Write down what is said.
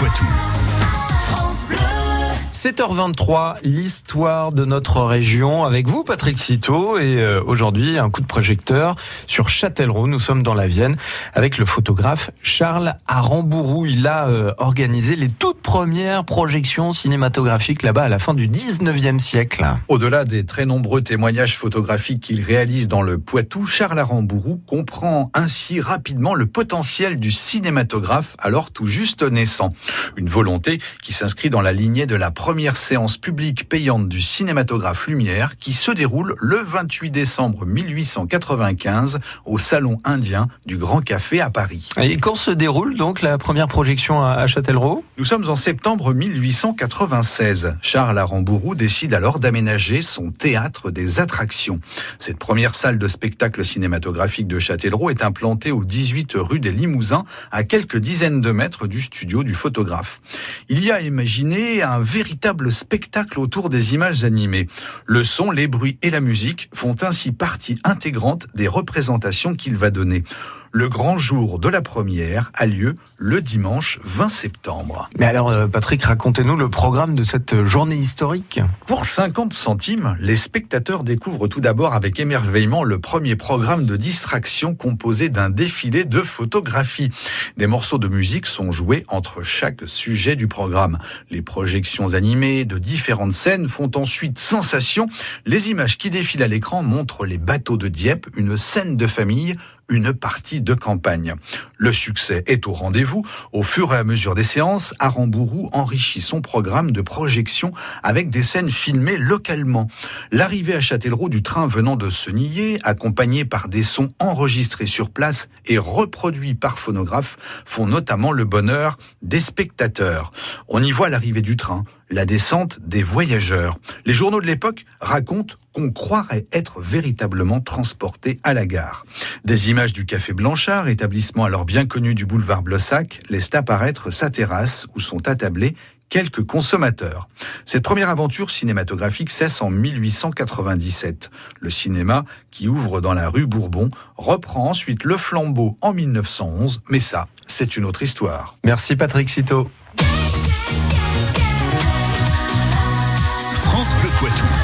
Poitou. 7h23, l'histoire de notre région avec vous, Patrick Citeau, et euh, aujourd'hui un coup de projecteur sur Châtellerault. Nous sommes dans la Vienne avec le photographe Charles Arambourou. Il a euh, organisé les toutes premières projections cinématographiques là-bas à la fin du 19e siècle. Au-delà des très nombreux témoignages photographiques qu'il réalise dans le Poitou, Charles Arambourou comprend ainsi rapidement le potentiel du cinématographe alors tout juste naissant. Une volonté qui s'inscrit dans la lignée de la première première séance publique payante du cinématographe Lumière qui se déroule le 28 décembre 1895 au Salon indien du Grand Café à Paris. Et quand se déroule donc la première projection à Châtellerault? Nous sommes en septembre 1896. Charles Arambourou décide alors d'aménager son théâtre des attractions. Cette première salle de spectacle cinématographique de Châtellerault est implantée au 18 rue des Limousins, à quelques dizaines de mètres du studio du photographe. Il y a imaginé un véritable spectacle autour des images animées. Le son, les bruits et la musique font ainsi partie intégrante des représentations qu'il va donner. Le grand jour de la première a lieu le dimanche 20 septembre. Mais alors, euh, Patrick, racontez-nous le programme de cette journée historique. Pour 50 centimes, les spectateurs découvrent tout d'abord avec émerveillement le premier programme de distraction composé d'un défilé de photographies. Des morceaux de musique sont joués entre chaque sujet du programme. Les projections animées de différentes scènes font ensuite sensation. Les images qui défilent à l'écran montrent les bateaux de Dieppe, une scène de famille, une partie de campagne. Le succès est au rendez-vous. Au fur et à mesure des séances, Arambourou enrichit son programme de projection avec des scènes filmées localement. L'arrivée à Châtellerault du train venant de Senillé, accompagné par des sons enregistrés sur place et reproduits par phonographe, font notamment le bonheur des spectateurs. On y voit l'arrivée du train, la descente des voyageurs. Les journaux de l'époque racontent qu'on croirait être véritablement transporté à la gare. Des images du Café Blanchard, établissement alors bien connu du boulevard Blossac, laissent apparaître sa terrasse où sont attablés quelques consommateurs. Cette première aventure cinématographique cesse en 1897. Le cinéma, qui ouvre dans la rue Bourbon, reprend ensuite le flambeau en 1911, mais ça, c'est une autre histoire. Merci Patrick Citeau. Poitou.